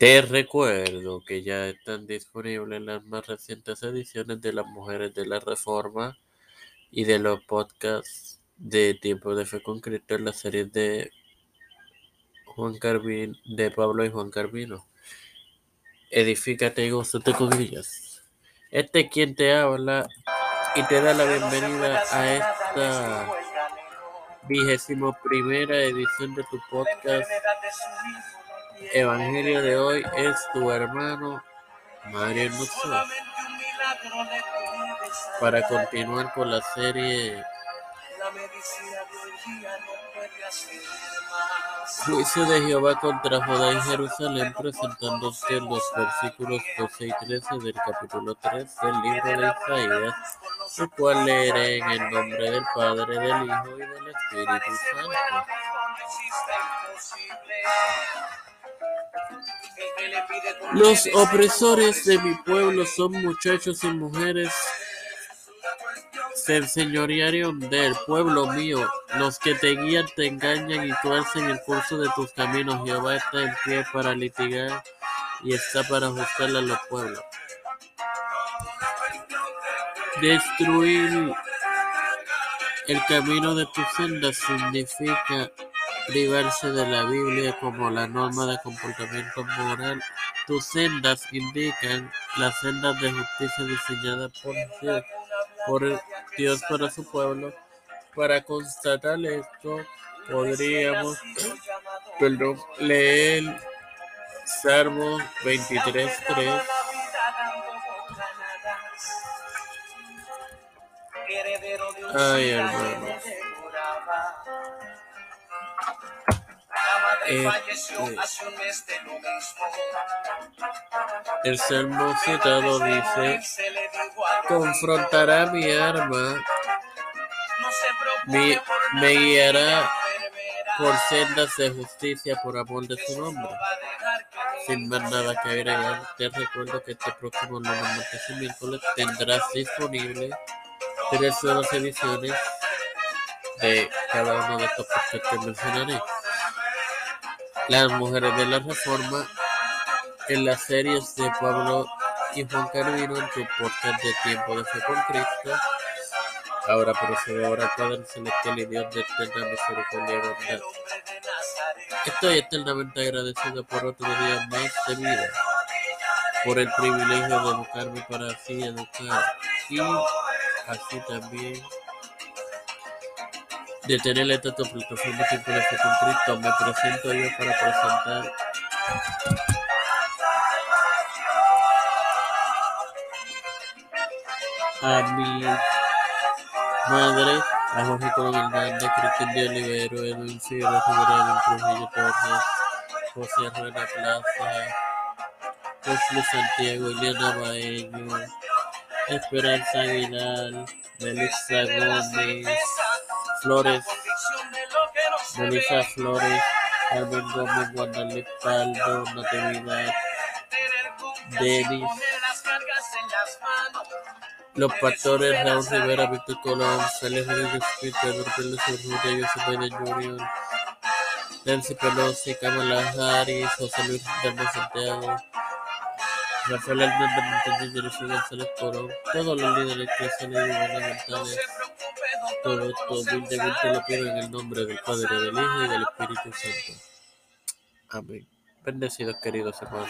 Te recuerdo que ya están disponibles las más recientes ediciones de Las Mujeres de la Reforma y de los podcasts de Tiempo de Fe con Cristo en la serie de Juan Carvin, de Pablo y Juan Carvino. Edifícate y gózate con ellas. Este es quien te habla y te da la bienvenida a esta vigésimo primera edición de tu podcast. Evangelio de hoy es tu hermano Mario Hermoso. Para continuar con la serie Juicio de Jehová contra Judá y Jerusalén, presentándote los versículos 12 y 13 del capítulo 3 del libro de Isaías, el cual leeré en el nombre del Padre, del Hijo y del Espíritu Santo. Los opresores de mi pueblo son muchachos y mujeres se enseñorearon del pueblo mío. Los que te guían te engañan y tuercen el curso de tus caminos. Jehová está en pie para litigar y está para ajustar a los pueblos. Destruir el camino de tus sendas significa privarse de la Biblia como la norma de comportamiento moral. Tus sendas indican las sendas de justicia diseñadas por Dios, para su pueblo. Para constatar esto, podríamos perdón, leer Salmo 23.3. Ay, hermano. Este, el salmo citado dice, confrontará mi arma, mi, me guiará por sendas de justicia por amor de su nombre. Sin más nada que agregar, te recuerdo que este próximo martes y miércoles tendrás disponible tres nuevas ediciones de cada uno de estos podcasts que mencionaré. Las mujeres de la Reforma en las series de Pablo y Juan Carvino en tu podcast de Tiempo de Fe con Cristo. Ahora procede ahora Padre Celestial y Dios de eterna misericordia y bondad. Estoy eternamente agradecido por otro día más de vida, por el privilegio de educarme para así educar y así también de tener esta plataforma Tiempo de Fe con Cristo. Me presento yo para presentar a mi madre, a Jorge Colón Hernández, Cristian de Olivero, Edwin Figueroa Figueroa, Trujillo Torres, José Rueda Plaza, José Santiago, Eliana Baeño, Esperanza Aguilar, Melissa Gómez, Flores, Melissa Flores, Carmen Gómez, Guadalupe Paldo, Natividad, Denis, los pastores Raúl Rivera, Víctor Colón, Félix Rodríguez Pedro Pérez Urrutia, José Jr., Nancy Pelosi, Kamala Harris, José Luis Hernández Santiago, Rafael Hernández Montañez, Jennifer González Corón, todos los líderes eclesiales y gubernamentales. Todo esto humildemente lo pido en el nombre del Padre, del Hijo y del Espíritu Santo. Amén. Bendecidos queridos hermanos.